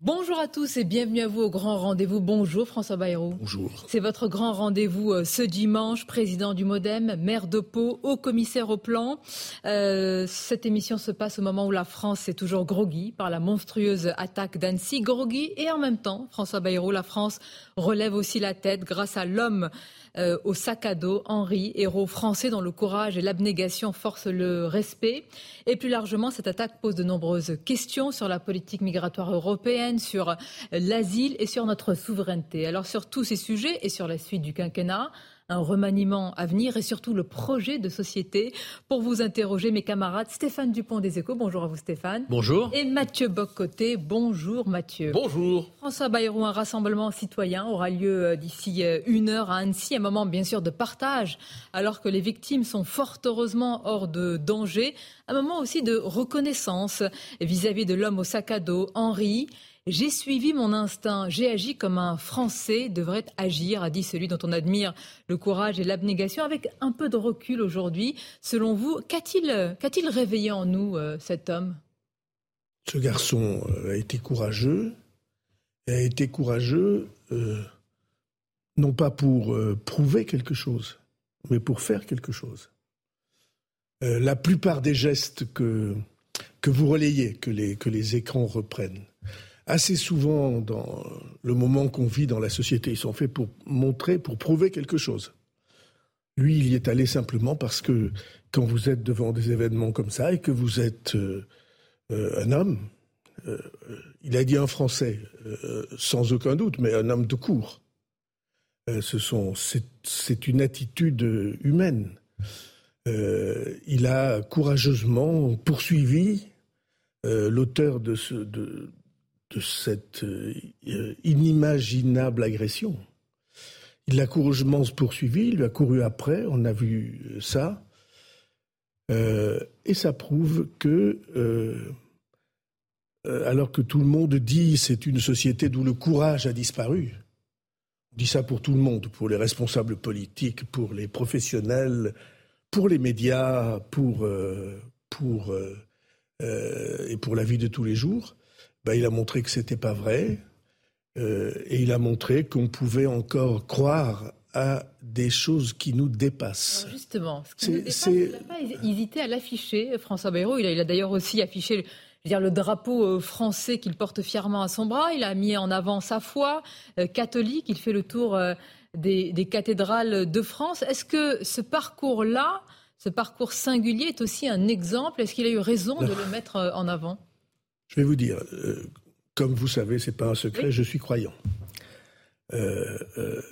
Bonjour à tous et bienvenue à vous au grand rendez-vous. Bonjour François Bayrou. Bonjour. C'est votre grand rendez-vous euh, ce dimanche, président du Modem, maire de Pau, haut commissaire au plan. Euh, cette émission se passe au moment où la France est toujours groggy par la monstrueuse attaque d'Annecy. Groggy et en même temps, François Bayrou, la France relève aussi la tête grâce à l'homme euh, au sac à dos, Henri, héros français dont le courage et l'abnégation forcent le respect. Et plus largement, cette attaque pose de nombreuses questions sur la politique migratoire européenne, sur l'asile et sur notre souveraineté. Alors sur tous ces sujets et sur la suite du quinquennat, un remaniement à venir et surtout le projet de société. Pour vous interroger, mes camarades, Stéphane Dupont des Échos, bonjour à vous Stéphane. Bonjour. Et Mathieu Boccoté, bonjour Mathieu. Bonjour. François Bayrou, un rassemblement citoyen aura lieu euh, d'ici euh, une heure à Annecy, un moment bien sûr de partage, alors que les victimes sont fort heureusement hors de danger, un moment aussi de reconnaissance vis-à-vis de l'homme au sac à dos, Henri. J'ai suivi mon instinct, j'ai agi comme un Français devrait agir, a dit celui dont on admire le courage et l'abnégation, avec un peu de recul aujourd'hui. Selon vous, qu'a-t-il réveillé en nous, euh, cet homme? Ce garçon euh, a été courageux, a été courageux euh, non pas pour prouver quelque chose, mais pour faire quelque chose. La plupart des gestes que, que vous relayez, que les, que les écrans reprennent, assez souvent dans le moment qu'on vit dans la société, ils sont faits pour montrer, pour prouver quelque chose. Lui, il y est allé simplement parce que quand vous êtes devant des événements comme ça et que vous êtes euh, euh, un homme, euh, il a dit un Français, sans aucun doute, mais un homme de cour. Ce sont, c'est, une attitude humaine. Il a courageusement poursuivi l'auteur de, ce, de cette euh, inimaginable agression. Il l'a courageusement poursuivi, il lui a couru après, on a vu ça. Euh, et ça prouve que, euh, euh, alors que tout le monde dit c'est une société d'où le courage a disparu, on dit ça pour tout le monde, pour les responsables politiques, pour les professionnels, pour les médias, pour, euh, euh, euh, et pour la vie de tous les jours, ben, il a montré que c'était pas vrai. Euh, et il a montré qu'on pouvait encore croire à des choses qui nous dépassent. Alors justement, ce qui C'est- nous dépasse, c'est- il n'a pas hésité à l'afficher, François Bayrou. Il a, il a d'ailleurs aussi affiché je veux dire, le drapeau euh, français qu'il porte fièrement à son bras. Il a mis en avant sa foi euh, catholique. Il fait le tour euh, des, des cathédrales de France. Est-ce que ce parcours-là, ce parcours singulier, est aussi un exemple? Est-ce qu'il a eu raison de le mettre en avant? Je vais vous dire, euh, comme vous savez, c'est pas un secret, Oui. je suis croyant. Euh, euh,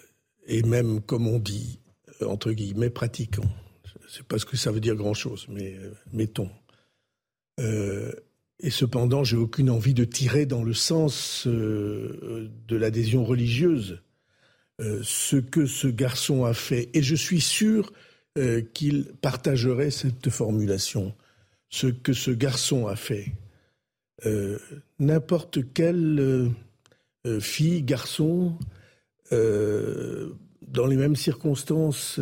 et même, comme on dit, entre guillemets, pratiquant. C'est pas ce que ça veut dire grand-chose, mais mettons. Et cependant, j'ai aucune envie de tirer dans le sens de l'adhésion religieuse ce que ce garçon a fait. Et je suis sûr qu'il partagerait cette formulation. Ce que ce garçon a fait. Euh, n'importe quelle euh, euh, fille, garçon, dans les mêmes circonstances,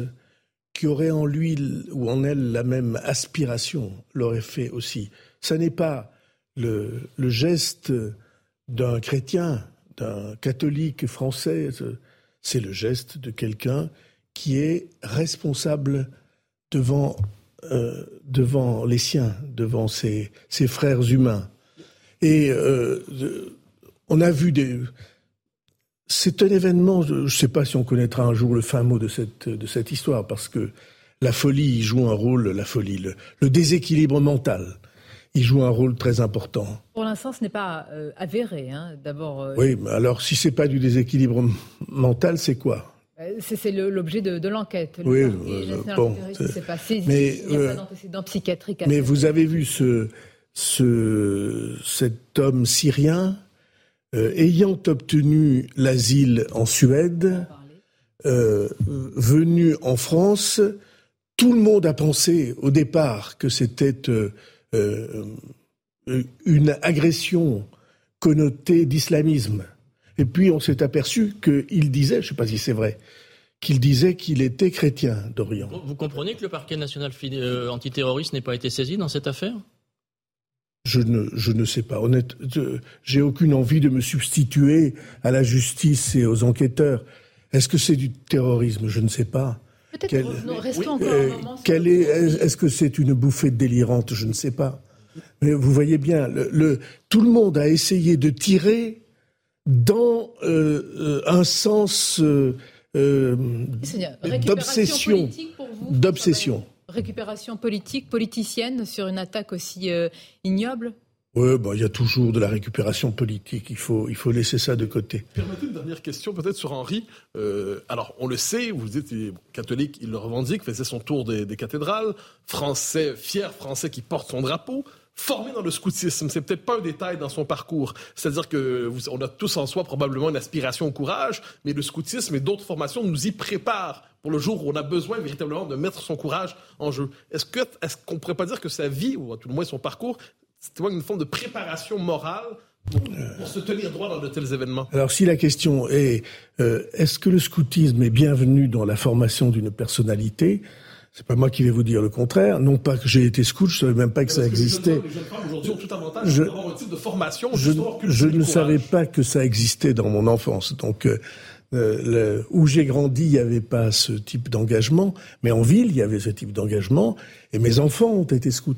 qui aurait en lui ou en elle la même aspiration, l'aurait fait aussi. Ça n'est pas le, geste d'un chrétien, d'un catholique français, c'est le geste de quelqu'un qui est responsable devant, les siens, devant ses frères humains. Et euh, on a vu des. C'est un événement, je ne sais pas si on connaîtra un jour le fin mot de cette, de cette histoire, parce que la folie y joue un rôle, la folie, le, le déséquilibre mental, il joue un rôle très important. Pour l'instant, ce n'est pas euh, avéré. hein. D'abord, euh, Oui, mais alors si c'est pas du déséquilibre mental, c'est quoi? C'est l'objet de, l'enquête. Oui, bon. Pas saisi, mais, il a pas d'antécédent psychiatrique. mais vous avez vu ce, ce, cet homme syrien ayant obtenu l'asile en Suède, venu en France, tout le monde a pensé au départ que c'était une agression connotée d'islamisme. Et puis on s'est aperçu qu'il disait, je ne sais pas si c'est vrai, qu'il disait qu'il était chrétien d'Orient. Vous comprenez que le parquet national euh, antiterroriste n'ait pas été saisi dans cette affaire? Je ne, je ne sais pas. Honnête, j'ai aucune envie de me substituer à la justice et aux enquêteurs. Est-ce que c'est du terrorisme? Je ne sais pas. Peut-être restons encore un moment. est-ce que c'est une bouffée délirante? Je ne sais pas. Mais vous voyez bien, le, tout le monde a essayé de tirer dans euh, euh, un sens euh, d'obsession. D'obsession. Récupération politique, politicienne sur une attaque aussi ignoble? Oui, bah, il y a toujours de la récupération politique. Il faut, il faut laisser ça de côté. Permettez une dernière question peut-être sur Henri. alors, on le sait, vous êtes catholique, il le revendique, faisait son tour des, des cathédrales. Français, fier français qui porte son drapeau formé dans le scoutisme. C'est peut-être pas un détail dans son parcours. C'est-à-dire que on a tous en soi probablement une aspiration au courage, mais le scoutisme et d'autres formations nous y préparent pour le jour où on a besoin véritablement de mettre son courage en jeu. Est-ce que est-ce qu'on pourrait pas dire que sa vie ou tout le moins son parcours, c'est une forme de préparation morale pour, se tenir droit dans de tels événements? Alors si la question est euh, est-ce que le scoutisme est bienvenu dans la formation d'une personnalité c'est pas moi qui vais vous dire le contraire. Non pas que j'ai été scout, je savais même pas que ça existait. je, ne savais pas que ça existait dans mon enfance. Donc, euh, euh, où j'ai grandi, il n'y avait pas ce type d'engagement, mais en ville, il y avait ce type d'engagement, et mes enfants ont été scouts.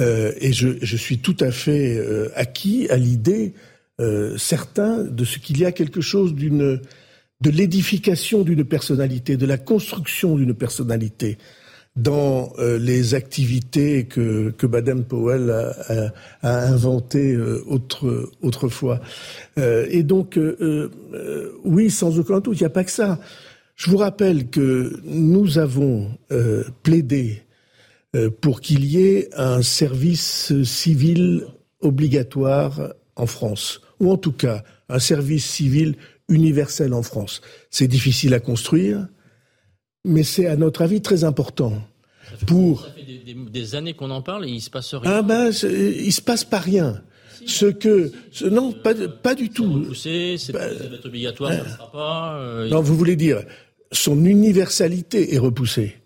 Euh, et je, je, suis tout à fait euh, acquis à l'idée euh, certain de ce qu'il y a quelque chose d'une de l'édification d'une personnalité, de la construction d'une personnalité dans euh, les activités que, que Baden-Powell a, a, inventées euh, autre, autrefois. Euh, et donc, oui, sans aucun doute, il n'y a pas que ça. Je vous rappelle que nous avons plaidé pour qu'il y ait un service civil obligatoire en France, ou en tout cas un service civil universel en France. C'est difficile à construire, mais c'est à notre avis très important. Ça fait, pour ça fait des, des, années qu'on en parle et il se passe rien. Ah ben, il se passe pas rien. ce que ce, non, pas pas du tout. Poussé, c'est bah, obligatoire, ça ne sera pas. Euh, non, vous voulez dire son universalité est repoussée.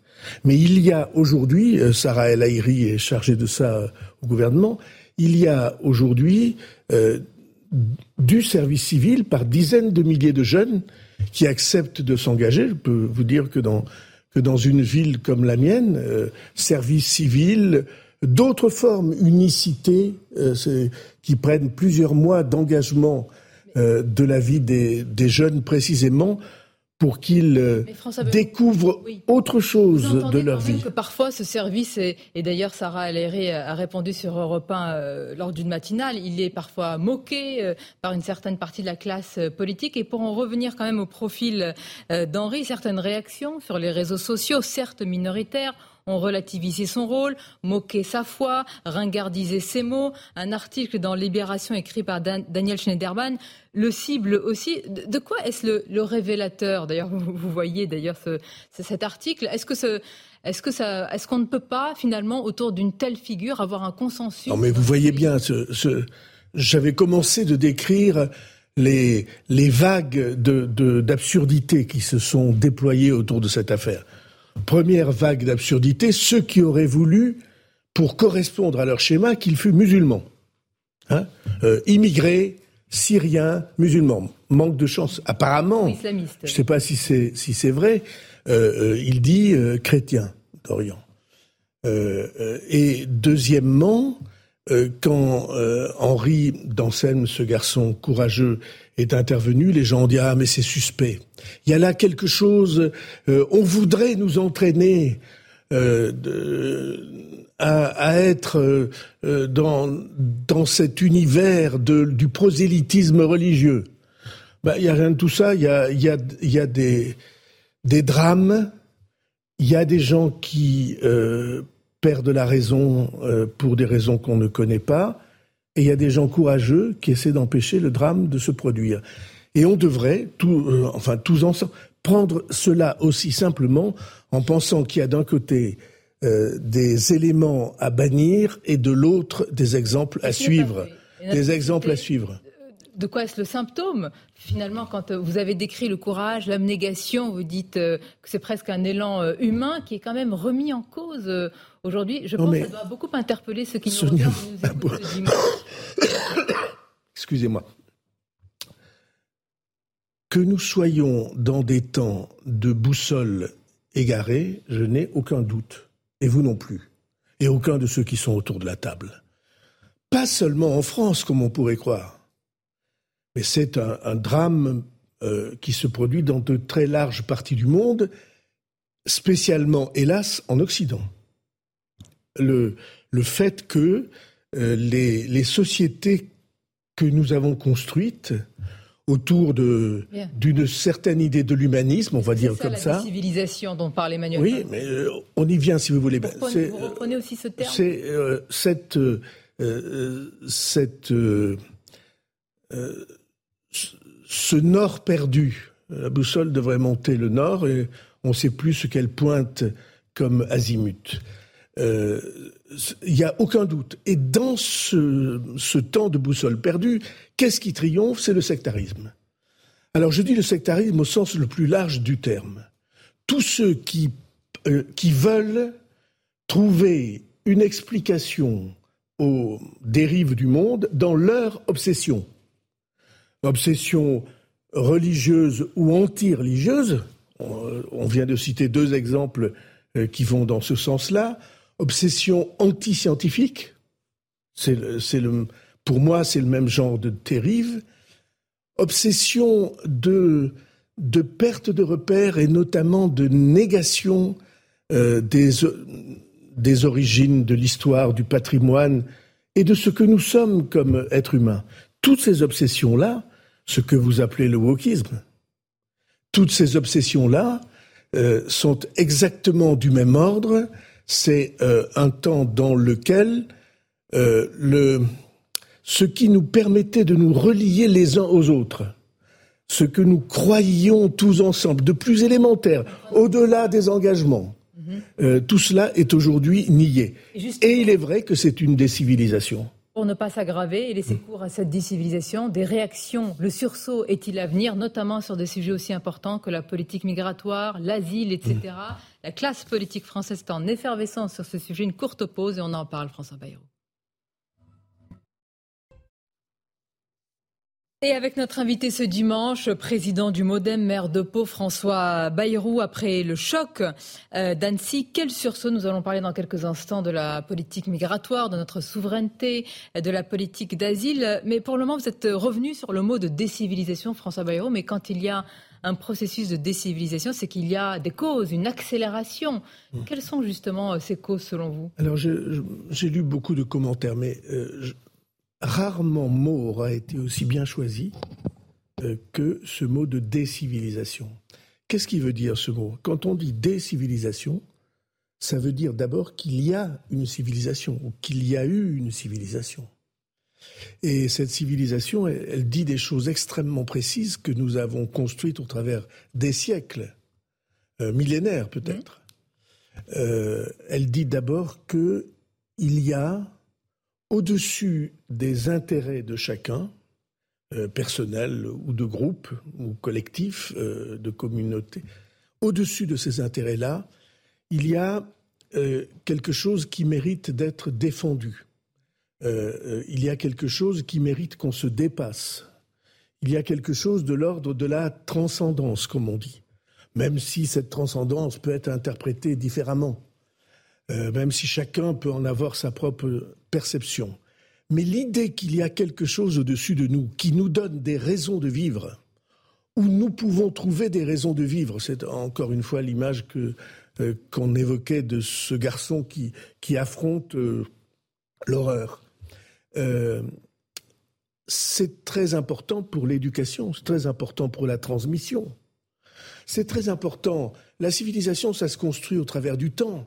Mais il y a aujourd'hui, euh, Sarah El Haïry est chargée de ça euh, au gouvernement, il y a aujourd'hui euh, du service civil par dizaines de milliers de jeunes qui acceptent de s'engager. Je peux vous dire que dans, que dans une ville comme la mienne, euh, service civil, d'autres formes, unicité, euh, qui prennent plusieurs mois d'engagement euh, de la vie des, des jeunes précisément, pour qu'ils euh, découvrent autre chose de leur vie. Que parfois, ce service, et, d'ailleurs Sarah Aléré a répondu sur Europe 1 euh, lors d'une matinale, il est parfois moqué euh, par une certaine partie de la classe politique. Et pour en revenir quand même au profil d'Henri, certaines réactions sur les réseaux sociaux, certes minoritaires, ont relativisé son rôle, moqué sa foi, ringardisé ses mots. Un article dans Libération écrit par Daniel Schneiderman le cible aussi. De, quoi est-ce le, révélateur? D'ailleurs, vous, voyez d'ailleurs cet article. Est-ce que ce, est-ce est-ce qu'on ne peut pas finalement autour d'une telle figure avoir un consensus? Non, mais vous voyez bien, j'avais commencé de décrire les, les vagues de, d'absurdité qui se sont déployées autour de cette affaire première vague d'absurdité, ceux qui auraient voulu, pour correspondre à leur schéma, qu'il fût musulman. Hein euh, immigré, syrien, musulman. Manque de chance. Apparemment, je ne sais pas si c'est si c'est vrai, euh, euh, il dit chrétien d'Orient. et deuxièmement, quand Henri d'Anselme, ce garçon courageux, est intervenu, les gens ont dit ah mais c'est suspect. Il y a là quelque chose. Euh, on voudrait nous entraîner euh, de, à, à, être euh, dans dans cet univers de, du prosélytisme religieux. bah, Il n'y a rien de tout ça. Il y a, y a, y a des, des drames. Il y a des gens qui euh, perdent la raison euh, pour des raisons qu'on ne connaît pas. Et il y a des gens courageux qui essaient d'empêcher le drame de se produire. Et on devrait, tout, euh, enfin tous ensemble, prendre cela aussi simplement en pensant qu'il y a d'un côté euh, des éléments à bannir et de l'autre des exemples à suivre. Des exemples à suivre. De quoi est-ce le symptôme? Finalement, quand vous avez décrit le courage, l'abnégation, vous dites que c'est presque un élan humain qui est quand même remis en cause aujourd'hui. Je pense que ça doit beaucoup interpeller ceux qui nous regardent Excusez-moi. Que nous soyons dans des temps de boussole égarée, je n'ai aucun doute. Et vous non plus. Et aucun de ceux qui sont autour de la table. Pas seulement en France, comme on pourrait croire. Mais c'est un, drame euh, qui se produit dans de très larges parties du monde, spécialement, hélas, en Occident. Le, le fait que euh, les, les sociétés que nous avons construites autour d'une certaine idée de l'humanisme, on va dire comme ça. la civilisation dont parle Emmanuel Oui, mais euh, on y vient si vous voulez. Vous reprenez, vous reprenez aussi ce terme C'est euh, cette, cette ce nord perdu. La boussole devrait monter le nord et on ne sait plus ce qu'elle pointe comme azimut. Il n'y a aucun doute. Et dans ce, temps de boussole perdue, Qu'est-ce qui triomphe? C'est le sectarisme. Alors je dis le sectarisme au sens le plus large du terme. Tous ceux qui, euh, veulent trouver une explication aux dérives du monde dans leur obsession. Obsession religieuse ou anti-religieuse. On vient de citer deux exemples euh, qui vont dans ce sens-là. Obsession anti-scientifique. C'est pour moi, c'est le même genre de dérive. Obsession de, perte de repères et notamment de négation euh, des, des origines, de l'histoire, du patrimoine et de ce que nous sommes comme êtres humains. Toutes ces obsessions-là, ce que vous appelez le wokisme, toutes ces obsessions-là euh, sont exactement du même ordre. C'est euh, un temps dans lequel le, ce qui nous permettait de nous relier les uns aux autres, ce que nous croyions tous ensemble, de plus élémentaire, au-delà des engagements. Mhm. Euh, tout cela est aujourd'hui nié. Et, il est vrai que c'est une décivilisation. Pour ne pas s'aggraver et laisser cours à cette décivilisation, des réactions, le sursaut est-il à venir, notamment sur des sujets aussi importants que la politique migratoire, l'asile, etc. La classe politique française est en effervescence sur ce sujet. Une courte pause et on en parle, François Bayrou. Et avec notre invité ce dimanche, président du Modem, maire de Pau, François Bayrou, après le choc euh, d'Annecy, quel sursaut Nous allons parler dans quelques instants de la politique migratoire, de notre souveraineté, de la politique d'asile. Mais pour le moment, vous êtes revenu sur le mot de décivilisation, François Bayrou. Mais quand il y a un processus de décivilisation, c'est qu'il y a des causes, une accélération. Mmh. Quelles sont justement euh, ces causes selon vous? Alors, j'ai lu beaucoup de commentaires, mais euh, rarement mot aura été aussi bien choisi euh, que ce mot de décivilisation. Qu'est-ce qui veut dire ce mot? Quand on dit décivilisation, ça veut dire d'abord qu'il y a une civilisation ou qu'il y a eu une civilisation. Et cette civilisation, elle, dit des choses extrêmement précises que nous avons construites au travers des siècles, euh, millénaires peut-être. Euh, elle dit d'abord qu'il y a au-dessus des intérêts de chacun, euh, personnel ou de groupe ou collectif, de communauté, au-dessus de ces intérêts-là, il y a quelque chose qui mérite d'être défendu. Il y a quelque chose qui mérite qu'on se dépasse. Il y a quelque chose de l'ordre de la transcendance, comme on dit, même si cette transcendance peut être interprétée différemment. Euh, même si chacun peut en avoir sa propre perception. Mais l'idée qu'il y a quelque chose au-dessus de nous qui nous donne des raisons de vivre, où nous pouvons trouver des raisons de vivre, c'est encore une fois l'image euh, qu'on évoquait de ce garçon qui, affronte euh, l'horreur. C'est très important pour l'éducation, c'est très important pour la transmission. C'est très important. La civilisation, ça se construit au travers du temps.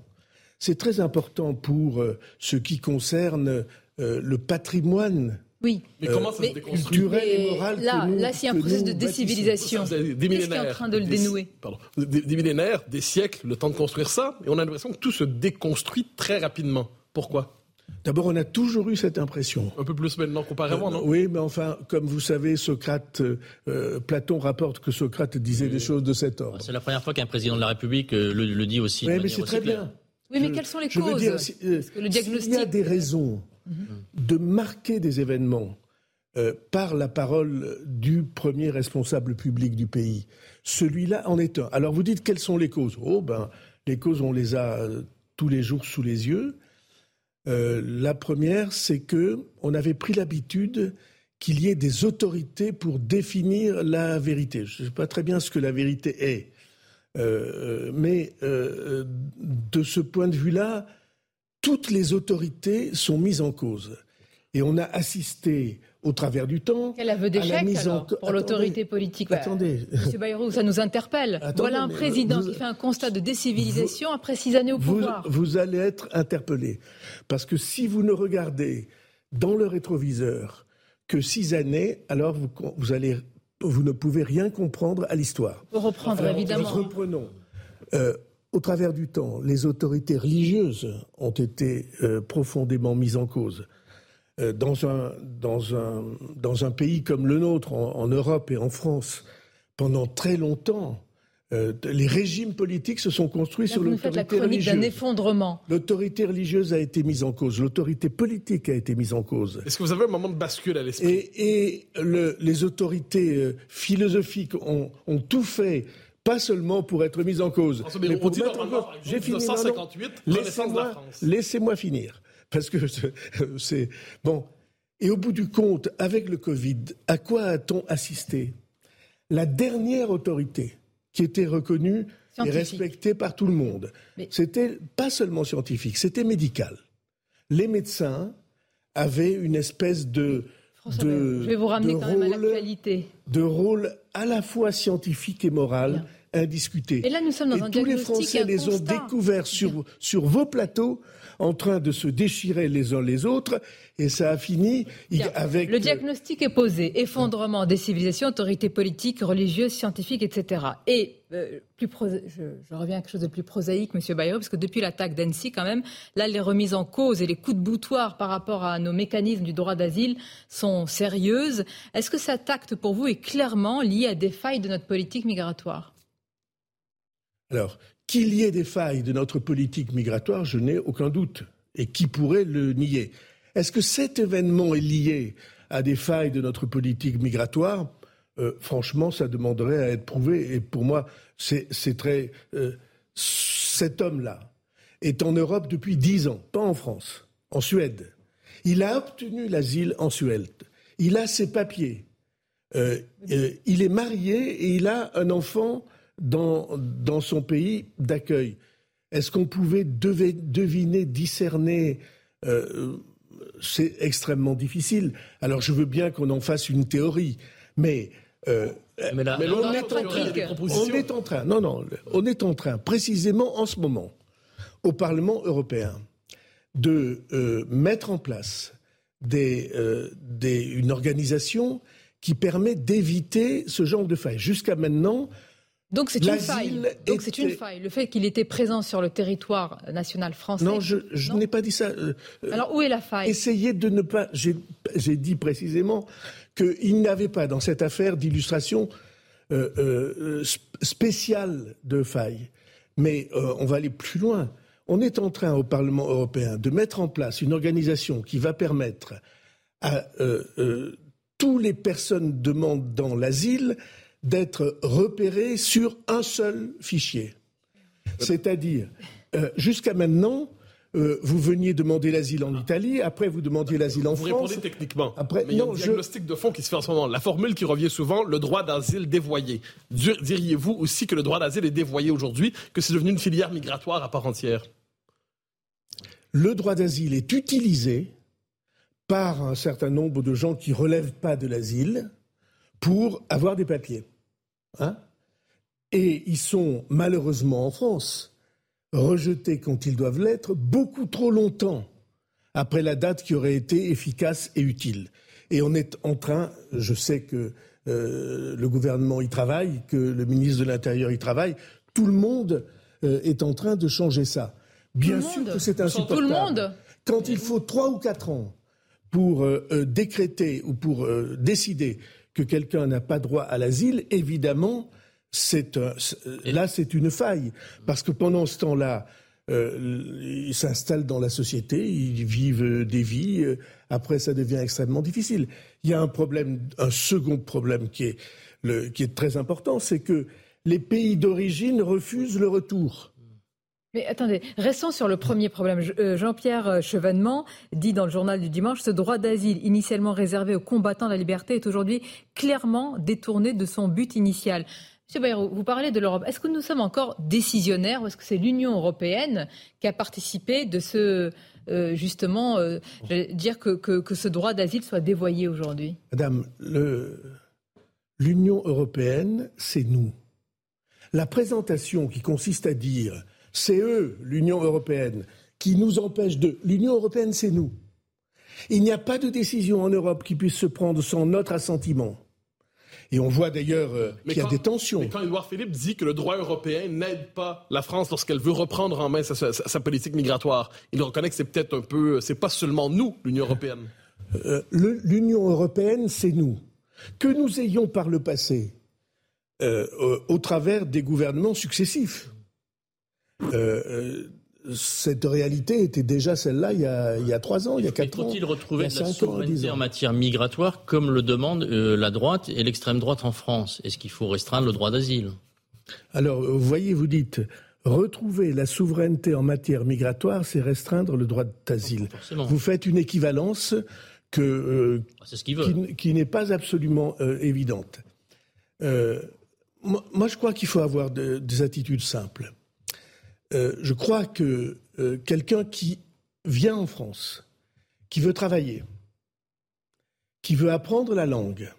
C'est très important pour euh, ce qui concerne euh, le patrimoine oui. Mais comment ça se déconstruit culturel et moral Là, que nous- là, c'est un processus de décivilisation. Des Qu'est-ce qui est en train de le des- dénouer pardon, des, des millénaires, des siècles, le temps de construire ça, et on a l'impression que tout se déconstruit très rapidement. Pourquoi? D'abord, on a toujours eu cette impression. Un peu plus maintenant qu'auparavant, non? Oui, mais enfin, comme vous savez, Socrate, euh, euh, Platon rapporte que Socrate disait des choses de cet ordre. C'est la première fois qu'un président de la République euh, le, le dit aussi. Oui, mais c'est très claire. bien. Oui, mais Je- quelles sont les je veux causes dire, si- euh, Parce que le S'il y a diagnostic- Mhm. des raisons de marquer des événements euh, par la parole du premier responsable public du pays, celui-là en est un. Alors vous dites quelles sont les causes? Oh ben, les causes on les a euh, tous les jours sous les yeux. Euh, la première, c'est que on avait pris l'habitude qu'il y ait des autorités pour définir la vérité. Je ne sais pas très bien ce que la vérité est. Euh, mais euh, de ce point de vue-là, toutes les autorités sont mises en cause. Et on a assisté au travers du temps. Quel aveu la d'échec en pour l'autorité politique Attendez. Monsieur Bayrou, ça nous interpelle. Attendez, voilà un président vous- qui fait un constat de décivilisation après six années au Vous, pouvoir. vous allez être interpellé. Parce que si vous ne regardez dans le rétroviseur que six années, alors vous, vous, allez, vous ne pouvez rien comprendre à l'histoire. Pour reprendre, Alors, évidemment. Reprenons. Euh, au travers du temps, les autorités religieuses ont été euh, profondément mises en cause. Euh, dans, un, dans, un, dans un pays comme le nôtre, en, en Europe et en France, pendant très longtemps, euh, les régimes politiques se sont construits Là, sur faites la l'autorité chronique d'un religieuse. effondrement. L'autorité religieuse a été mise en cause, l'autorité politique a été mise en cause. Est-ce que vous avez un moment de bascule à l'esprit? Et, et le- les autorités euh, philosophiques ont, ont tout fait, pas seulement pour être mises en cause, mais pour mettre en cause. J'ai fini. non, non. 1958, renaissance de la Laissez-moi, France. laissez-moi finir, parce que c'est- c'est bon. Et au bout du compte, avec le Covid, à quoi a-t-on assisté? La dernière autorité qui était reconnue et respectée par tout le monde, Mais- c'était pas seulement scientifique, c'était médical. Les médecins avaient une espèce de François de- je vais vous ramener quand même à rôle- l'actualité. de rôle à la fois scientifique et moral indiscuté. Et là, nous sommes dans Et un tous les Français un les ont découverts sur, sur vos plateaux en train de se déchirer les uns les autres et ça a fini Bien. avec... Le diagnostic est posé. Effondrement des civilisations, autorités politiques, religieuses, scientifiques, etc. Et euh, plus prosa- je, je reviens à quelque chose de plus prosaïque, Monsieur Bayrou, parce que depuis l'attaque d'Annecy, quand même, là, les remises en cause et les coups de boutoir par rapport à nos mécanismes du droit d'asile sont sérieuses. Est-ce que cet acte, pour vous, est clairement lié à des failles de notre politique migratoire? Alors, qu'il y ait des failles de notre politique migratoire, je n'ai aucun doute. Et qui pourrait le nier? Est-ce que cet événement est lié à des failles de notre politique migratoire? Euh, Franchement, ça demanderait à être prouvé. Et pour moi, c'est très. euh, cet homme-là est en Europe depuis dix ans, pas en France, en Suède. Il a obtenu l'asile en Suède. Il a ses papiers. Euh, il est marié et il a un enfant dans, dans son pays d'accueil. Est-ce qu'on pouvait deviner, discerner euh, C'est extrêmement difficile. Alors je veux bien qu'on en fasse une théorie, mais euh, Mais là, Mais est en train on est en train, non, non, on est en train, précisément en ce moment, au Parlement européen, de euh, mettre en place des, euh, des- une organisation qui permet d'éviter ce genre de failles. Jusqu'à maintenant, Donc c'est une faille. Donc c'est une était- faille. Le fait qu'il était présent sur le territoire national français. non, je, n'ai pas dit ça. euh, euh, Alors où est la faille? Essayez de ne pas. J'ai dit précisément qu'il n'avait pas dans cette affaire d'illustration euh, euh, sp- spéciale de faille. Mais on va aller plus loin. On est en train au Parlement européen de mettre en place une organisation qui va permettre à tous les personnes demandant l'asile d'être repérées sur un seul fichier. C'est-à-dire, euh, jusqu'à maintenant, euh, vous veniez demander l'asile en Italie, après vous demandiez l'asile en Vous France. répondez techniquement. Après, mais il y a non, un je- diagnostic de fond qui se fait en ce moment. La formule qui revient souvent, le droit d'asile dévoyé. Dir- Diriez-vous aussi que le droit d'asile est dévoyé aujourd'hui, que c'est devenu une filière migratoire à part entière? Le droit d'asile est utilisé par un certain nombre de gens qui relèvent pas de l'asile pour avoir des papiers. Hein? Et ils sont malheureusement en France rejetés quand ils doivent l'être beaucoup trop longtemps après la date qui aurait été efficace et utile. Et on est en train, je sais que euh, le gouvernement y travaille, que le ministre de l'Intérieur y travaille, tout le monde euh, est en train de changer ça. Bien sûr que c'est insupportable. Tout le monde. Quand il faut trois ou quatre ans pour euh, décréter ou pour décider que quelqu'un n'a pas droit à l'asile, évidemment, c'est là c'est une faille parce que pendant ce temps-là, ils s'installent dans la société, ils vivent des vies. après, ça devient extrêmement difficile. Il y a un problème, un second problème qui est, qui est très important, c'est que les pays d'origine refusent le retour. Mais attendez, restons sur le premier problème. Euh, Jean-Pierre Chevènement dit dans le journal du dimanche ce droit d'asile initialement réservé aux combattants de la liberté est aujourd'hui clairement détourné de son but initial. Monsieur Bayrou, vous parlez de l'Europe. Est-ce que nous sommes encore décisionnaires ou est-ce que c'est l'Union européenne qui a participé de ce, euh, justement, euh, dire que, que, ce droit d'asile soit dévoyé aujourd'hui? Madame, l'Union européenne, c'est nous. La présentation qui consiste à dire c'est eux, l'Union européenne, qui nous empêchent de. L'Union européenne, c'est nous. Il n'y a pas de décision en Europe qui puisse se prendre sans notre assentiment. Et on voit d'ailleurs euh, qu'il y a des tensions. Mais quand Edouard Philippe dit que le droit européen n'aide pas la France lorsqu'elle veut reprendre en main sa, politique migratoire, il reconnaît que c'est peut-être un peu, c'est pas seulement nous, l'Union européenne. Euh, L'Union européenne, c'est nous. Que nous ayons par le passé, euh, au travers des gouvernements successifs, cette réalité était déjà celle-là il, il, y a trois ans, il y a quatre ans. Faut-il retrouver de la souveraineté en matière migratoire comme le demande euh, la droite et l'extrême droite en France? Est-ce qu'il faut restreindre le droit d'asile? Alors, vous voyez, vous dites retrouver la souveraineté en matière migratoire, c'est restreindre le droit d'asile. Vous faites une équivalence que, euh, ah, qui, qui n'est pas absolument euh, évidente. moi, je crois qu'il faut avoir des attitudes simples. Euh, je crois que euh, quelqu'un qui vient en France, qui veut travailler, qui veut apprendre la langue,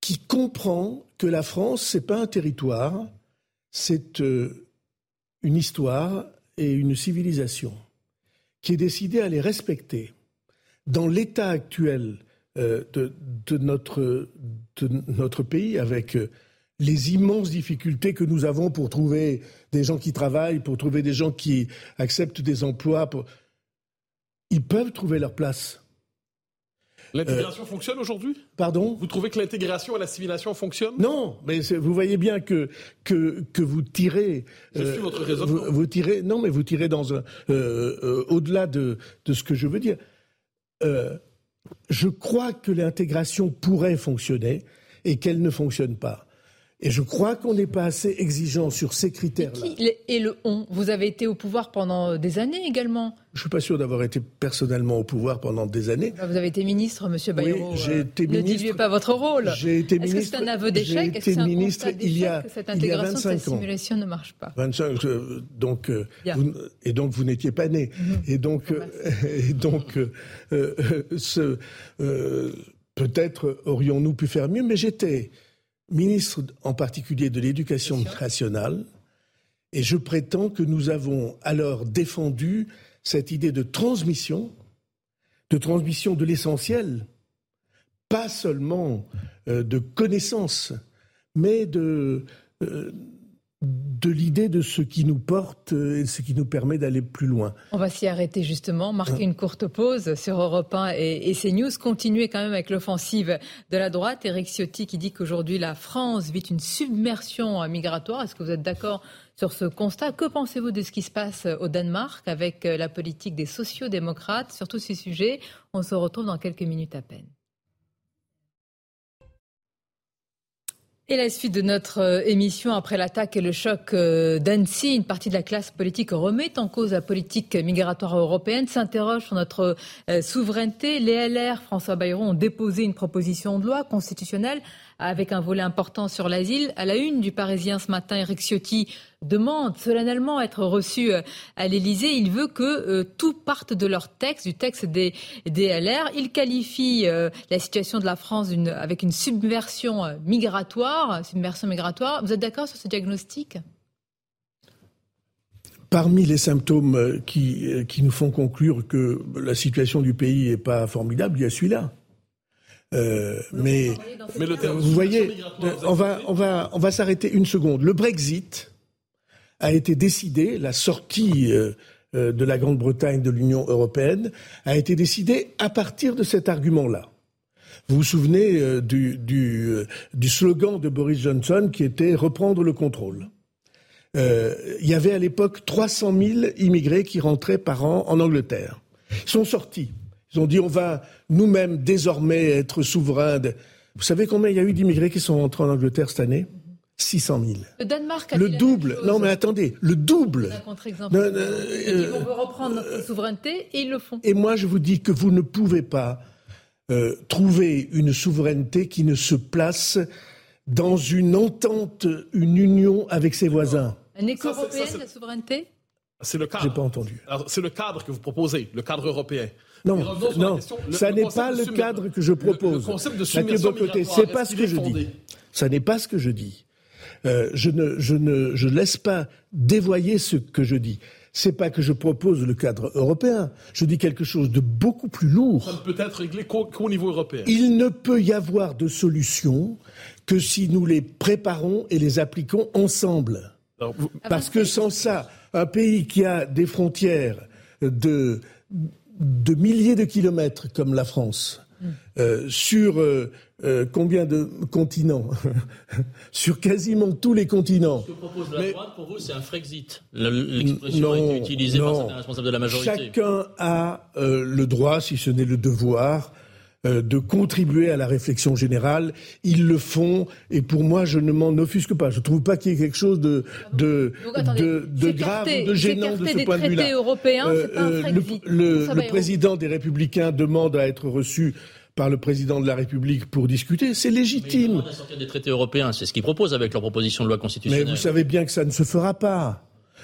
qui comprend que la France, ce n'est pas un territoire, c'est euh, une histoire et une civilisation, qui est décidé à les respecter. Dans l'état actuel de, notre, pays, avec les immenses difficultés que nous avons pour trouver des gens qui travaillent, pour trouver des gens qui acceptent des emplois. Ils peuvent trouver leur place. L'intégration euh, fonctionne aujourd'hui? Pardon? Vous trouvez que l'intégration et l'assimilation fonctionnent? Non, mais vous voyez bien que, que, que vous tirez. Je suis votre euh, raisonnement. Vous, tirez, non, mais vous tirez dans un. Euh, au-delà de, de, ce que je veux dire. je crois que l'intégration pourrait fonctionner et qu'elle ne fonctionne pas. Et je crois qu'on n'est pas assez exigeant sur ces critères-là. Et, le on Vous avez été au pouvoir pendant des années également Je ne suis pas sûr d'avoir été personnellement au pouvoir pendant des années. Bah, vous avez été ministre, Monsieur Bayrou. Oui, j'ai été ministre. Ne diluez pas votre rôle. J'ai été ministre. Est-ce que c'est un aveu d'échec? Est-ce que c'est un ministre il y a, que cette intégration, cette simulation ne marche pas? 25 euh, donc, euh, et donc vous n'étiez pas né. Mhm. Et donc, euh, et donc ce, peut-être aurions-nous pu faire mieux, mais j'étais ministre en particulier de l'Éducation nationale, et je prétends que nous avons alors défendu cette idée de transmission, de transmission de l'essentiel, pas seulement euh, de connaissances, mais de, euh, de l'idée de ce qui nous porte et ce qui nous permet d'aller plus loin. On va s'y arrêter justement, marquer une courte pause sur Europe 1 et, et CNews, continuer quand même avec l'offensive de la droite. Eric Ciotti qui dit qu'aujourd'hui la France vit une submersion migratoire. Est-ce que vous êtes d'accord sur ce constat? Que pensez-vous de ce qui se passe au Danemark avec la politique des sociaux-démocrates sur tous ces sujets? On se retrouve dans quelques minutes à peine. Et la suite de notre euh, émission après l'attaque et le choc euh, d'Annecy, une partie de la classe politique remet en cause la politique migratoire européenne, s'interroge sur notre euh, souveraineté. Les LR, François Bayrou, ont déposé une proposition de loi constitutionnelle avec un volet important sur l'asile. À la une du Parisien ce matin, Eric Ciotti demande solennellement être reçu euh, à l'Élysée. Il veut que euh, tout parte de leur texte, du texte des DLR. Il qualifie euh, la situation de la France avec une subversion migratoire. Subversion migratoire. Vous êtes d'accord sur ce diagnostic? Parmi les symptômes qui, qui, nous font conclure que la situation du pays n'est pas formidable, il y a celui-là. Mais, mais le vous voyez, on va, on va, on va s'arrêter une seconde. Le Brexit, a été décidé, la sortie euh, euh, de la Grande-Bretagne de l'Union européenne a été décidée à partir de cet argument-là. Vous vous souvenez euh, du, du, du, slogan de Boris Johnson qui était reprendre le contrôle. il y avait à l'époque 300 000 immigrés qui rentraient par an en Angleterre. Ils sont sortis. Ils ont dit on va nous-mêmes désormais être souverains. Vous savez combien il y a eu d'immigrés qui sont rentrés en Angleterre cette année? 600 000. Le Danemark a Le double. Non, mais attendez, le double. Un contre-exemple. Euh, on veut reprendre notre souveraineté et ils le font. Et moi, je vous dis que vous ne pouvez pas euh, trouver une souveraineté qui ne se place dans une entente, une union avec ses voisins. Un éco européen, la souveraineté? C'est le cadre. J'ai pas entendu. C'est le cadre que vous proposez, le cadre européen. Non, non, ça n'est pas le cadre que je propose. Le, concept de c'est pas ce que je dis. Ça n'est pas ce que je dis. Euh, je ne, je ne je laisse pas dévoyer ce que je dis. C'est pas que je propose le cadre européen. Je dis quelque chose de beaucoup plus lourd. Ça ne peut être réglé qu'au niveau européen. Il ne peut y avoir de solution que si nous les préparons et les appliquons ensemble. Parce que sans ça, un pays qui a des frontières de, de milliers de kilomètres comme la France, euh, sur euh, euh, combien de continents Sur quasiment tous les continents. Ce que propose la droite, pour vous, c'est un Frexit. L'expression a été utilisée par certains responsables de la majorité. Chacun a le droit, si ce n'est le devoir, de contribuer à la réflexion générale. Ils le font, et pour moi, je ne m'en offusque pas. Je ne trouve pas qu'il y ait quelque chose de, de, de, de grave, de gênant de ce point de vue-là. le, le président des Républicains demande à être reçu par le président de la République pour discuter, c'est légitime. Mais sortir des traités européens, c'est ce qu'ils proposent avec leur proposition de loi constitutionnelle. Mais vous savez bien que ça ne se fera pas.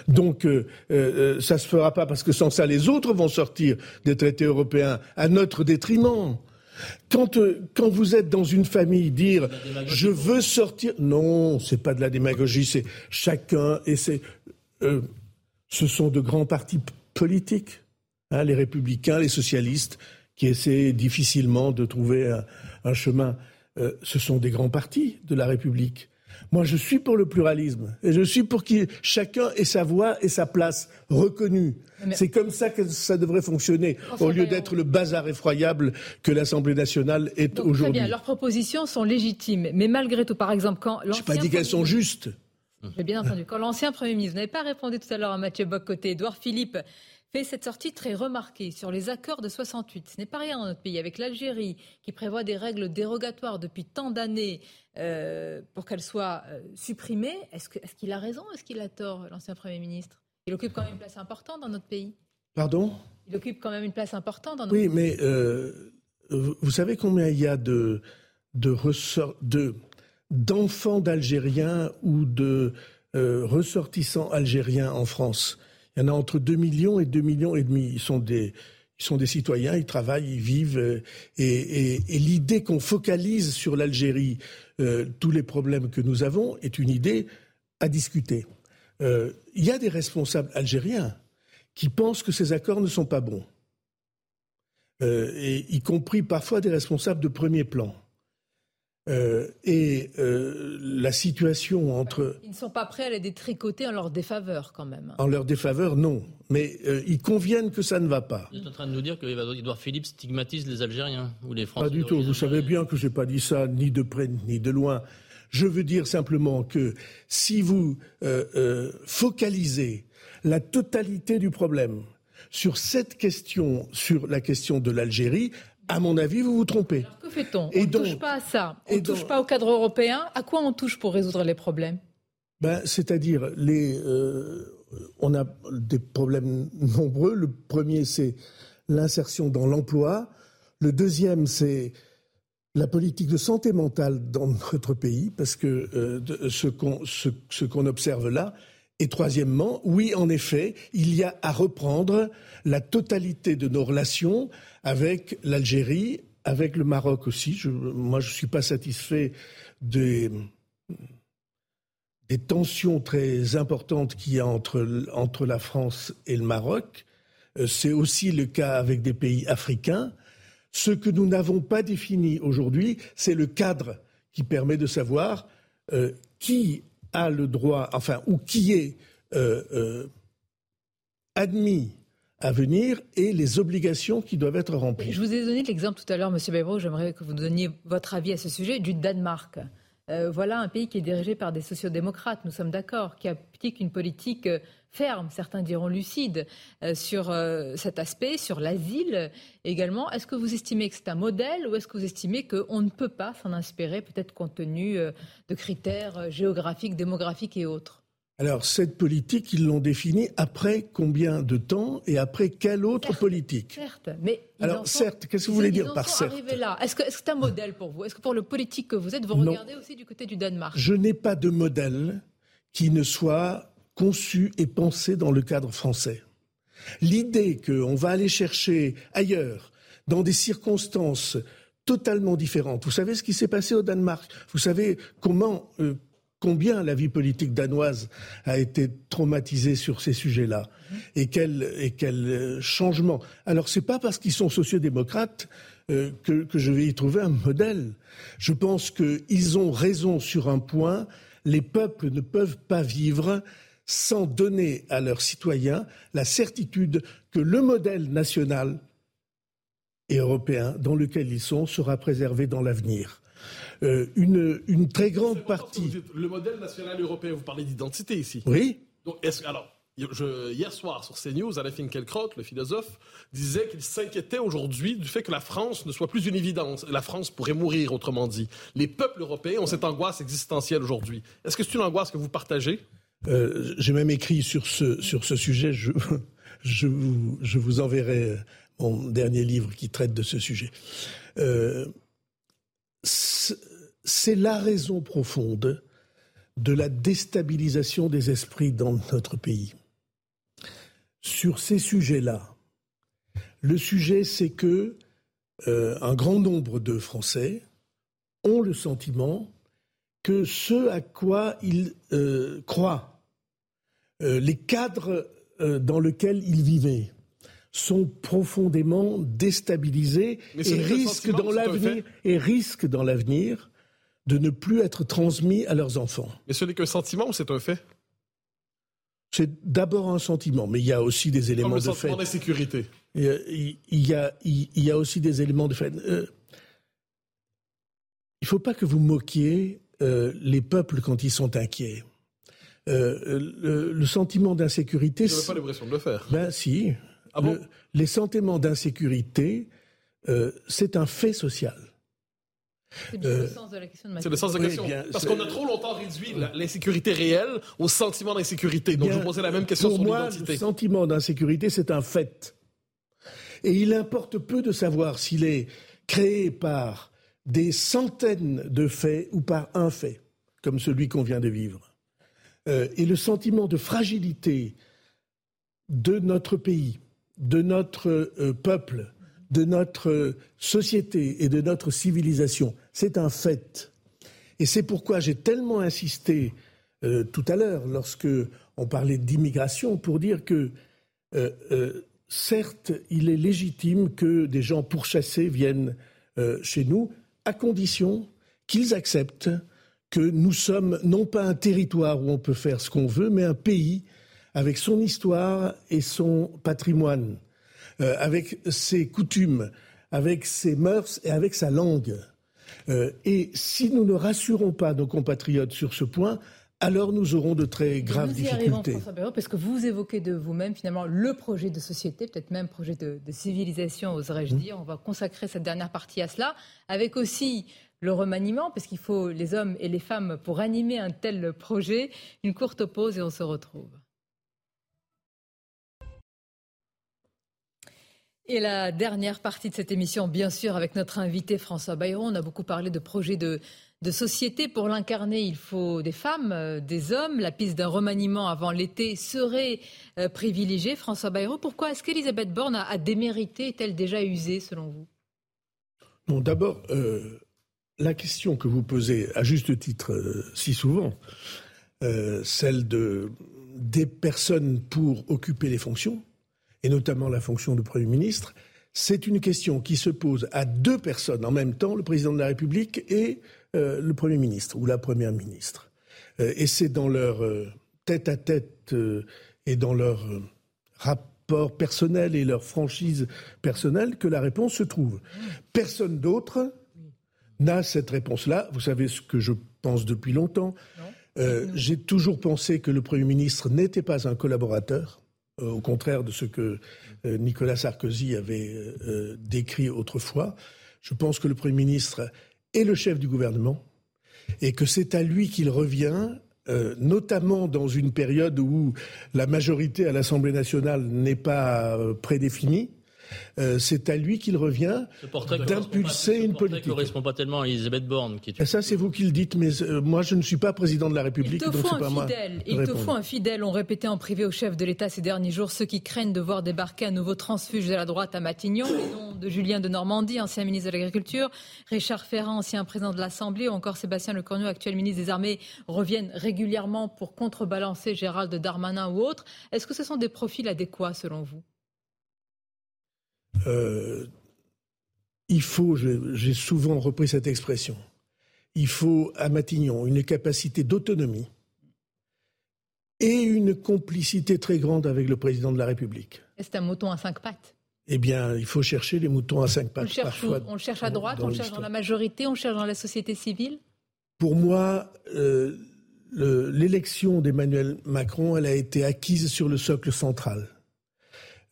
Donc euh, euh, ça ne se fera pas parce que sans ça, les autres vont sortir des traités européens à notre détriment. Quand, euh, quand vous êtes dans une famille, dire je veux sortir, non, c'est pas de la démagogie, c'est chacun et c'est, ce sont de grands partis politiques, hein, les républicains, les socialistes, qui essaient difficilement de trouver un, chemin. Euh, ce sont des grands partis de la République. Moi, je suis pour le pluralisme et je suis pour que chacun ait sa voix et sa place reconnue. C'est comme ça que ça devrait fonctionner, au lieu d'être le bazar effroyable que l'Assemblée nationale est aujourd'hui. Très bien, leurs propositions sont légitimes, mais malgré tout, par exemple, quand Je n'ai pas dit qu'elles sont justes. J'ai bien entendu. Quand l'ancien Premier ministre, vous n'avez pas répondu tout à l'heure à Mathieu Bocoté, Édouard Philippe fait cette sortie très remarquée sur les accords de 68. Ce n'est pas rien dans notre pays, avec l'Algérie, qui prévoit des règles dérogatoires depuis tant d'années euh, pour qu'elles soient euh, supprimées. Est-ce qu'il est a raison Est-ce qu'il a tort, l'ancien Premier ministre? Il occupe quand même une place importante dans notre pays. Pardon? Il occupe quand même une place importante dans notre oui, pays. Oui, mais euh, vous savez combien il y a de, de, de d'enfants d'Algériens ou de ressortissants algériens en France? Il y en a entre 2 millions et 2 millions et demi. Ils sont des, citoyens, ils travaillent, ils vivent. Euh, et, l'idée qu'on focalise sur l'Algérie euh, tous les problèmes que nous avons est une idée à discuter. Euh, il y a des responsables algériens qui pensent que ces accords ne sont pas bons, y compris parfois des responsables de premier plan. Euh, et euh, la situation entre... Ils ne sont pas prêts à les détricoter en leur défaveur quand même. En leur défaveur, non. Mais euh, ils conviennent que ça ne va pas. Vous êtes en train de nous dire que Edouard Philippe stigmatise les Algériens ou les Français Pas du tout. Vous savez bien que je n'ai pas dit ça ni de près ni de loin. Je veux dire simplement que si vous focalisez la totalité du problème sur cette question, sur la question de l'Algérie, à mon avis, vous vous trompez. Alors que fait-on On ne touche pas à ça. On ne touche pas au cadre européen. À quoi on touche pour résoudre les problèmes ben, C'est-à-dire, les, euh, on a des problèmes nombreux. Le premier, c'est l'insertion dans l'emploi. Le deuxième, c'est la politique de santé mentale dans notre pays, parce que euh, ce qu'on observe là, et troisièmement, oui, en effet, il y a à reprendre la totalité de nos relations avec l'Algérie, avec le Maroc aussi. moi, je ne suis pas satisfait des, tensions très importantes qu'il y a entre, entre la France et le Maroc. Euh, c'est aussi le cas avec des pays africains. Ce que nous n'avons pas défini aujourd'hui, c'est le cadre qui permet de savoir euh, qui a le droit, enfin, ou qui est euh, admis à venir et les obligations qui doivent être remplies. Je vous ai donné l'exemple tout à l'heure, M. Bayrou, j'aimerais que vous donniez votre avis à ce sujet, du Danemark. Euh, voilà un pays qui est dirigé par des sociodémocrates, nous sommes d'accord, qui applique une politique euh, ferme, certains diront lucide, euh, sur cet aspect, sur l'asile également. Est-ce que vous estimez que c'est un modèle ou est-ce que vous estimez qu'on ne peut pas s'en inspirer, peut-être compte tenu de critères géographiques, démographiques et autres? Alors, cette politique, ils l'ont définie après combien de temps et après quelle autre politique? Certes, mais. Alors, certes, qu'est-ce que vous voulez dire par certes? là? Est-ce que c'est un modèle pour vous? Est-ce que pour le politique que vous êtes, vous regardez aussi du côté du Danemark? Je n'ai pas de modèle qui ne soit conçu et pensé dans le cadre français. L'idée qu'on va aller chercher ailleurs, dans des circonstances totalement différentes. Vous savez ce qui s'est passé au Danemark? Vous savez comment. Euh, combien la vie politique danoise a été traumatisée sur ces sujets-là et quel, et quel euh, changement. Alors c'est pas parce qu'ils sont sociodémocrates euh, que, que, je vais y trouver un modèle. Je pense qu'ils ont raison sur un point, les peuples ne peuvent pas vivre sans donner à leurs citoyens la certitude que le modèle national et européen dans lequel ils sont sera préservé dans l'avenir. Euh, une, une, très grande partie. le modèle national européen, vous parlez d'identité ici. Oui. Donc, alors, je, hier soir sur CNews, Alain Finkielkraut, le philosophe, disait qu'il s'inquiétait aujourd'hui du fait que la France ne soit plus une évidence. La France pourrait mourir, autrement dit. Les peuples européens ont cette angoisse existentielle aujourd'hui. Est-ce que c'est une angoisse que vous partagez? Euh, J'ai même écrit sur ce, sur ce sujet. Je, je, vous, je vous enverrai mon dernier livre qui traite de ce sujet. Euh, c'est la raison profonde de la déstabilisation des esprits dans notre pays. Sur ces sujets-là, le sujet c'est que euh, un grand nombre de Français ont le sentiment que ce à quoi ils euh, croient, euh, les cadres dans lesquels ils vivaient, sont profondément déstabilisés et risquent dans l'avenir et risquent dans l'avenir de ne plus être transmis à leurs enfants. Mais ce n'est qu'un sentiment ou c'est un fait? C'est d'abord un sentiment, mais il y a aussi des éléments Comme le de sentiment d'insécurité. Il, il, y a, il, y a aussi des éléments de fait. Euh, il ne faut pas que vous moquiez euh, les peuples quand ils sont inquiets. Euh, le, sentiment d'insécurité. Vous n'avez pas l'impression de le faire. Ben si. Ah les sentiments d'insécurité, euh, c'est un fait social. C'est le sens de la question de C'est le sens de la question. Parce qu'on a trop longtemps réduit l'insécurité réelle au sentiment d'insécurité. Donc je vous posais la même question sur l'identité. Le sentiment d'insécurité, c'est un fait. Et il importe peu de savoir s'il est créé par des centaines de faits ou par un fait, comme celui qu'on vient de vivre. Euh, et le sentiment de fragilité de notre pays, de notre euh, peuple, de notre société et de notre civilisation. C'est un fait. Et c'est pourquoi j'ai tellement insisté euh, tout à l'heure, lorsque on parlait d'immigration, pour dire que euh, certes, il est légitime que des gens pourchassés viennent chez nous, à condition qu'ils acceptent que nous sommes non pas un territoire où on peut faire ce qu'on veut, mais un pays avec son histoire et son patrimoine, euh, avec ses coutumes, avec ses mœurs et avec sa langue. Euh, et si nous ne rassurons pas nos compatriotes sur ce point, alors nous aurons de très graves nous y difficultés. Arrivons, parce que vous évoquez de vous-même finalement le projet de société, peut-être même projet de, civilisation, oserais-je mmh. dire. On va consacrer cette dernière partie à cela, avec aussi le remaniement, parce qu'il faut les hommes et les femmes pour animer un tel projet. Une courte pause et on se retrouve. Et la dernière partie de cette émission, bien sûr, avec notre invité François Bayrou. On a beaucoup parlé de projets de, société. Pour l'incarner, il faut des femmes, euh, des hommes. La piste d'un remaniement avant l'été serait euh, privilégiée. François Bayrou, pourquoi est-ce qu'Elisabeth Borne a, démérité? Est-elle déjà usée, selon vous? Non, d'abord, euh, la question que vous posez, à juste titre, si souvent, celle de, des personnes pour occuper les fonctions, et notamment la fonction de Premier ministre, c'est une question qui se pose à deux personnes en même temps, le président de la République et euh, le Premier ministre ou la Première ministre. Euh, et c'est dans leur tête à tête et dans leur rapport personnel et leur franchise personnelle que la réponse se trouve. Personne d'autre n'a cette réponse-là. Vous savez ce que je pense depuis longtemps. Euh, j'ai toujours pensé que le Premier ministre n'était pas un collaborateur euh, au contraire de ce que euh, Nicolas Sarkozy avait euh, décrit autrefois. Je pense que le Premier ministre est le chef du gouvernement et que c'est à lui qu'il revient, notamment dans une période où la majorité à l'Assemblée nationale n'est pas prédéfinie. Euh, c'est à lui qu'il revient d'impulser une politique. ne correspond pas tellement à Elisabeth Borne. Qui est... Ça, c'est vous qui le dites, mais euh, moi, je ne suis pas président de la République. Il te faut un fidèle. Il te faut un fidèle. On répétait en privé au chef de l'État ces derniers jours ceux qui craignent de voir débarquer un nouveau transfuge de la droite à Matignon. Les noms de Julien de Normandie, ancien ministre de l'Agriculture, Richard Ferrand, ancien président de l'Assemblée, ou encore Sébastien Lecornu, actuel ministre des Armées, reviennent régulièrement pour contrebalancer Gérald Darmanin ou autres. Est-ce que ce sont des profils adéquats selon vous? Euh, il faut, j'ai souvent repris cette expression, il faut à Matignon une capacité d'autonomie et une complicité très grande avec le président de la République. C'est un mouton à cinq pattes? Eh bien, il faut chercher les moutons à cinq pattes. On cherche, parfois, on cherche à droite, on cherche dans la majorité, on cherche dans la société civile? Pour moi, euh, l'élection d'Emmanuel Macron, elle a été acquise sur le socle central.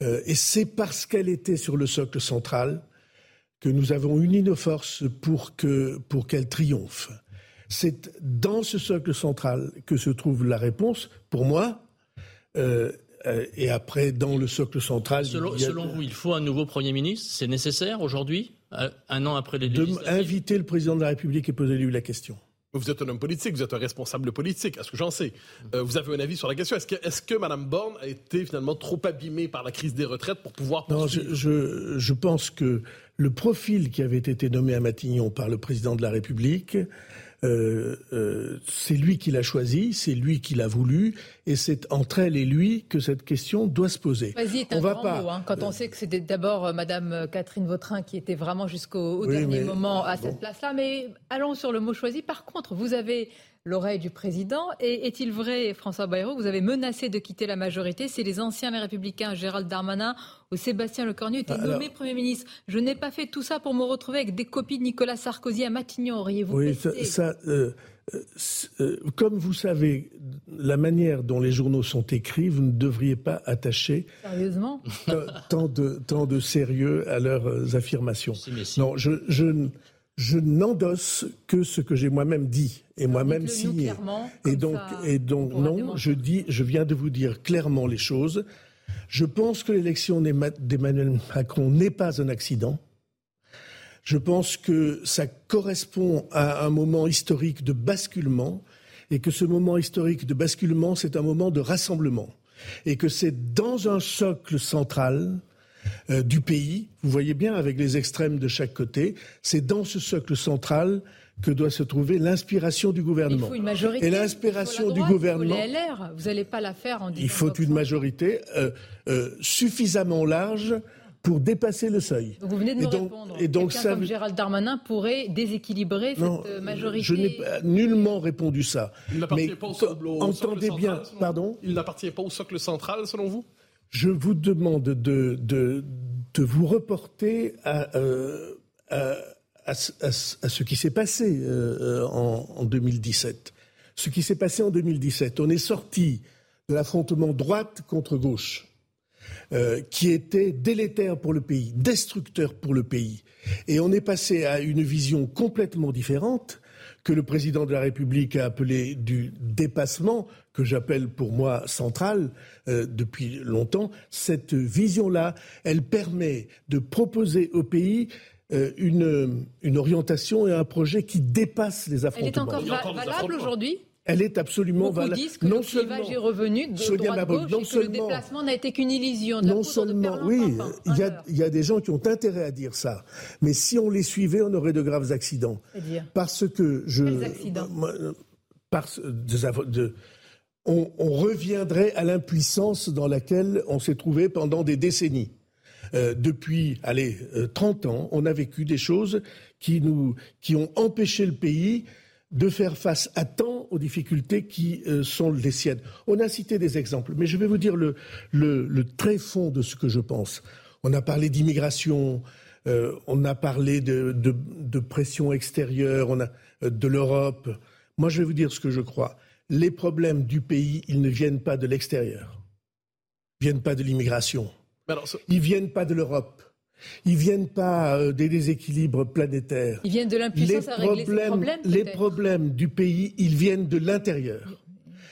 Euh, et c'est parce qu'elle était sur le socle central que nous avons uni nos forces pour que pour qu'elle triomphe. C'est dans ce socle central que se trouve la réponse, pour moi. Euh, euh, et après, dans le socle central. Selon, selon vous, il faut un nouveau Premier ministre? C'est nécessaire aujourd'hui, un an après les législatives? De inviter le président de la République et poser lui la question. Vous êtes un homme politique, vous êtes un responsable politique, est-ce que j'en sais euh, Vous avez un avis sur la question. Est-ce que, est que Mme Borne a été finalement trop abîmée par la crise des retraites pour pouvoir Non, je, je, je, pense que le profil qui avait été nommé à Matignon par le président de la République euh, euh, c'est lui qui l'a choisi, c'est lui qui l'a voulu, et c'est entre elle et lui que cette question doit se poser. on va pas... Hein, quand on sait que c'était d'abord euh, Madame Catherine Vautrin qui était vraiment jusqu'au dernier moment à cette place-là. Mais allons sur le mot choisi. Par contre, vous avez l'oreille du président. Et est-il vrai, François Bayrou, que vous avez menacé de quitter la majorité si les anciens les républicains, Gérald Darmanin ou Sébastien Lecornu, étaient ah, nommés Premier ministre? Je n'ai pas fait tout ça pour me retrouver avec des copies de Nicolas Sarkozy à Matignon, auriez-vous Oui, ça, euh, euh, euh, comme vous savez, la manière dont les journaux sont écrits, vous ne devriez pas attacher Sérieusement? tant, de, tant de sérieux à leurs affirmations. Non, je, je, je n'endosse que ce que j'ai moi-même dit et moi-même signé. Et donc, et donc non, je dis, je viens de vous dire clairement les choses. Je pense que l'élection d'Emmanuel Macron n'est pas un accident. Je pense que ça correspond à un moment historique de basculement et que ce moment historique de basculement, c'est un moment de rassemblement et que c'est dans un socle central euh, du pays. Vous voyez bien avec les extrêmes de chaque côté. C'est dans ce socle central que doit se trouver l'inspiration du gouvernement. Il faut une majorité. Et l'inspiration du gouvernement. Vous n'allez pas la faire en Il faut une majorité euh, euh, suffisamment large pour dépasser le seuil. Donc vous venez de me répondre. Et donc ça... comme Gérald Darmanin pourrait déséquilibrer cette majorité. Je n'ai nullement répondu ça. Il n'appartient pas au, socle, entendez bien, pardon? Il n'appartient pas au socle central, selon vous? Je vous demande de, vous reporter à, euh, à, ce qui s'est passé euh, en, en, 2017. Ce qui s'est passé en 2017, on est sorti de l'affrontement droite contre gauche, euh, qui était délétère pour le pays, destructeur pour le pays. Et on est passé à une vision complètement différente que le président de la République a appelé du dépassement, que j'appelle pour moi central euh, depuis longtemps, cette vision-là, elle permet de proposer au pays euh, une, une orientation et un projet qui dépasse les affrontements. Elle est encore valable aujourd'hui? Elle est absolument Beaucoup valable. disent que non le clivage est revenu de droite gauche non et que le déplacement n'a été qu'une illusion. Non seulement, oui, il y, a, il y, a, des gens qui ont intérêt à dire ça, mais si on les suivait, on aurait de graves accidents. Parce que je, Quels accidents? parce, de, de, on, reviendrait à l'impuissance dans laquelle on s'est trouvé pendant des décennies. Euh, depuis, allez, euh, 30 ans, on a vécu des choses qui nous, qui ont empêché le pays de faire face à temps aux difficultés qui euh, sont les siennes. On a cité des exemples, mais je vais vous dire le, très fond de ce que je pense. On a parlé d'immigration, euh, on a parlé de, pression extérieure, on a, euh, de l'Europe. Moi, je vais vous dire ce que je crois. Les problèmes du pays, ils ne viennent pas de l'extérieur, ils ne viennent pas de l'immigration, ils ne viennent pas de l'Europe. Ils viennent pas euh, des déséquilibres planétaires. Ils viennent de l'impuissance à régler ces problèmes. Les problèmes du pays, ils viennent de l'intérieur.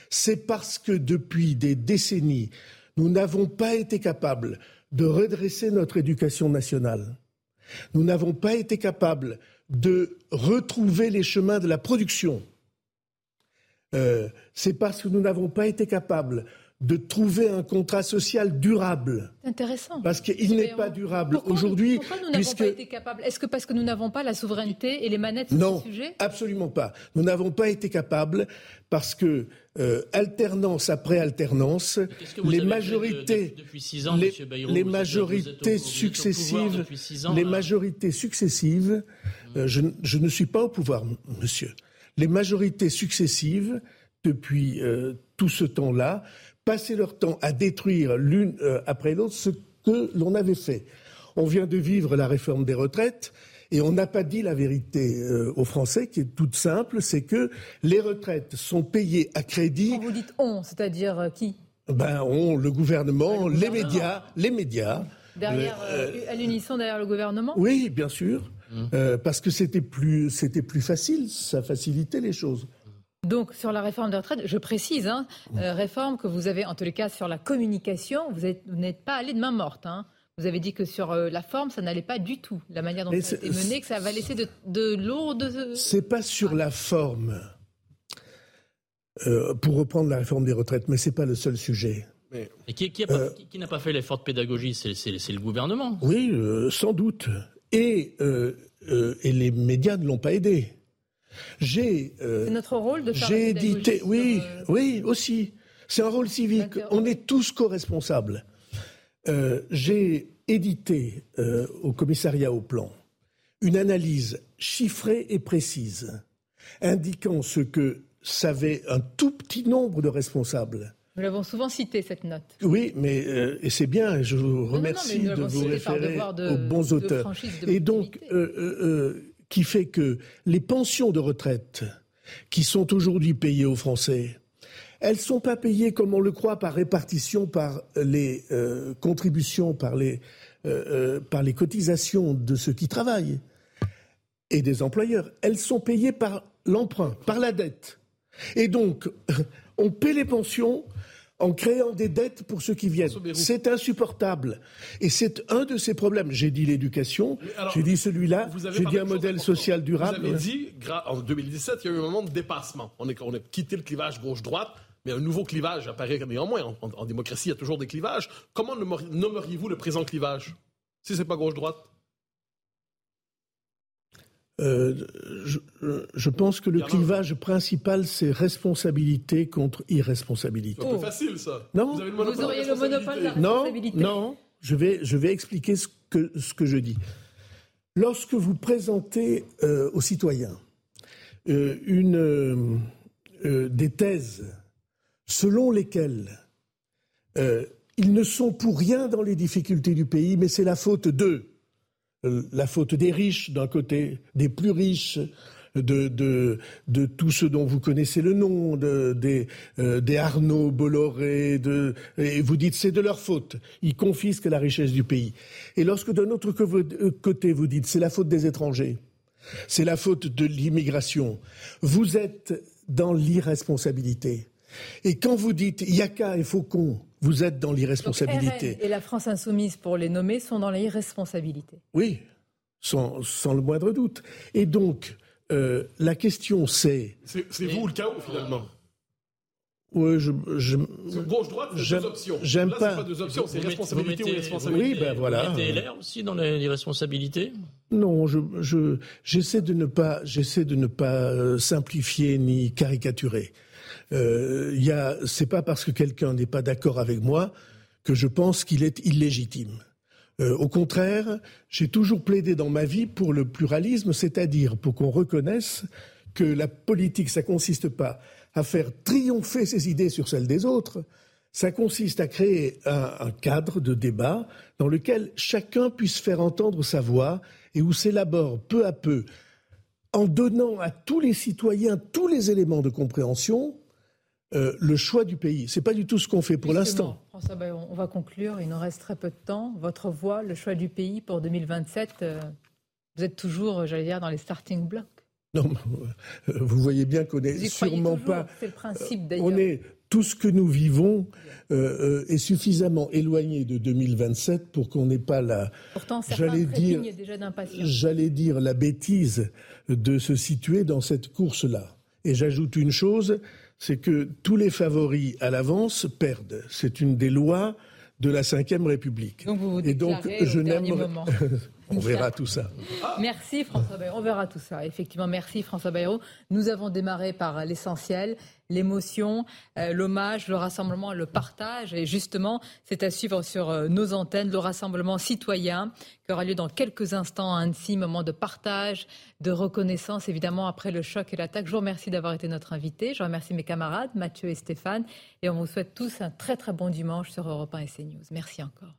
C'est parce que depuis des décennies, nous n'avons pas été capables de redresser notre éducation nationale. Nous n'avons pas été capables de retrouver les chemins de la production. Euh, c'est parce que nous n'avons pas été capables de trouver un contrat social durable. Intéressant. Parce qu'il n'est pas durable aujourd'hui. Pourquoi nous n'avons pas été capables? Est-ce que parce que nous n'avons pas la souveraineté et les manettes sur ce sujet? Non, absolument pas. Nous n'avons pas été capables parce que euh, alternance après alternance, les majorités, de, depuis six ans, les, Bayrou, les majorités êtes, successives, les majorités successives, euh, je, je, ne suis pas au pouvoir, monsieur. Les majorités successives depuis euh, tout ce temps-là passer leur temps à détruire l'une euh, après l'autre ce que l'on avait fait. On vient de vivre la réforme des retraites et on n'a pas dit la vérité euh, aux Français, qui est toute simple, c'est que les retraites sont payées à crédit. Quand vous dites on, c'est-à-dire qui? Ben on, le gouvernement, le les médias, les médias. Derrière, à l'unisson derrière le gouvernement? Oui, bien sûr, mmh. parce que c'était plus, c'était plus facile, ça facilitait les choses. Donc sur la réforme des retraites, je précise, hein, euh, réforme que vous avez en tous les cas sur la communication, vous n'êtes pas allé de main morte. Hein. Vous avez dit que sur euh, la forme, ça n'allait pas du tout, la manière dont Mais ça a été mené, que ça va laisser de, de lourdes... C'est pas sur la forme, euh, pour reprendre la réforme des retraites, mais c'est pas le seul sujet. Mais... Et qui, qui n'a pas, fait l'effort de pédagogie C'est le gouvernement Oui, euh, sans doute. Et, euh, et les médias ne l'ont pas aidé. J'ai. Euh, c'est notre rôle de faire J'ai édité. Oui, euh... oui, aussi. C'est un rôle civique. On est tous co-responsables. Euh, J'ai édité euh, au commissariat au plan une analyse chiffrée et précise, indiquant ce que savaient un tout petit nombre de responsables. Nous l'avons souvent cité, cette note. Oui, mais euh, et c'est bien, je vous remercie non, non, de vous référer de, aux bons auteurs. et donc, euh, qui fait que les pensions de retraite qui sont aujourd'hui payées aux Français, elles ne sont pas payées comme on le croit par répartition, par les euh, contributions, par les, euh, par les cotisations de ceux qui travaillent et des employeurs. Elles sont payées par l'emprunt, par la dette. Et donc, on paie les pensions en créant des dettes pour ceux qui viennent. C'est insupportable. Et c'est un de ces problèmes. J'ai dit l'éducation, j'ai dit celui-là, j'ai dit un modèle social durable. Vous avez dit, en 2017, il y a eu un moment de dépassement. On, est, on a quitté le clivage gauche-droite, mais un nouveau clivage apparaît néanmoins. En, en, en, démocratie, il y a toujours des clivages. Comment nommeriez-vous le présent clivage, si ce n'est pas gauche-droite? Euh, je, je, pense que le clivage principal, c'est responsabilité contre irresponsabilité. C'est facile, ça. Non. Vous, avez le monopole Vous auriez le monopole de la non, responsabilité. non. Je vais, je vais expliquer ce que, ce que je dis. Lorsque vous présentez euh, aux citoyens euh, une, euh, des thèses selon lesquelles euh, ils ne sont pour rien dans les difficultés du pays, mais c'est la faute d'eux la faute des riches d'un côté, des plus riches, de, de, tous ceux dont vous connaissez le nom, de, des, euh, Arnaud, Bolloré, de, et vous dites c'est de leur faute. Ils confisquent la richesse du pays. Et lorsque d'un autre côté vous dites c'est la faute des étrangers, C'est la faute de l'immigration. Vous êtes dans l'irresponsabilité. Et quand vous dites Yaka et Faucon, vous êtes dans l'irresponsabilité. Et la France insoumise, pour les nommer, sont dans l'irresponsabilité. Oui, sans, le moindre doute. Et donc, euh, la question c'est... C'est vous le chaos, finalement oui, je, je gauche-droite, c'est deux options. J'aime pas. pas deux options, c'est responsabilité ou irresponsabilité. Oui, ben voilà. Vous mettez LR aussi dans l'irresponsabilité? Non, je, je, j'essaie de ne pas, j'essaie de ne pas euh, simplifier ni caricaturer. Euh, y c'est pas parce que quelqu'un n'est pas d'accord avec moi que je pense qu'il est illégitime. Euh, au contraire, j'ai toujours plaidé dans ma vie pour le pluralisme, c'est-à-dire pour qu'on reconnaisse que la politique, ça consiste pas à faire triompher ses idées sur celles des autres, ça consiste à créer un, cadre de débat dans lequel chacun puisse faire entendre sa voix et où s'élabore peu à peu, en donnant à tous les citoyens tous les éléments de compréhension, euh, le choix du pays. Ce n'est pas du tout ce qu'on fait pour l'instant. François on va conclure. Il nous reste très peu de temps. Votre voix, le choix du pays pour 2027, euh, vous êtes toujours, j'allais dire, dans les starting blocks. Non, euh, vous voyez bien qu'on n'est sûrement pas. C'est le principe d'ailleurs. On est tout ce que nous vivons euh, est suffisamment éloigné de 2027 pour qu'on n'ait pas la. Pourtant, j'allais dire, déjà j'allais dire la bêtise de se situer dans cette course-là. Et j'ajoute une chose, c'est que tous les favoris à l'avance perdent. C'est une des lois de la Ve République. Donc vous vous Et donc, je n'aime. On verra tout ça. Merci François Bayrou. On verra tout ça. Effectivement, merci François Bayrou. Nous avons démarré par l'essentiel, l'émotion, euh, l'hommage, le rassemblement, le partage. Et justement, c'est à suivre sur euh, nos antennes, le rassemblement citoyen qui aura lieu dans quelques instants à Annecy, moment de partage, de reconnaissance, évidemment, après le choc et l'attaque. Je vous remercie d'avoir été notre invité. Je remercie mes camarades, Mathieu et Stéphane. Et on vous souhaite tous un très très bon dimanche sur Europe 1 et CNews. Merci encore.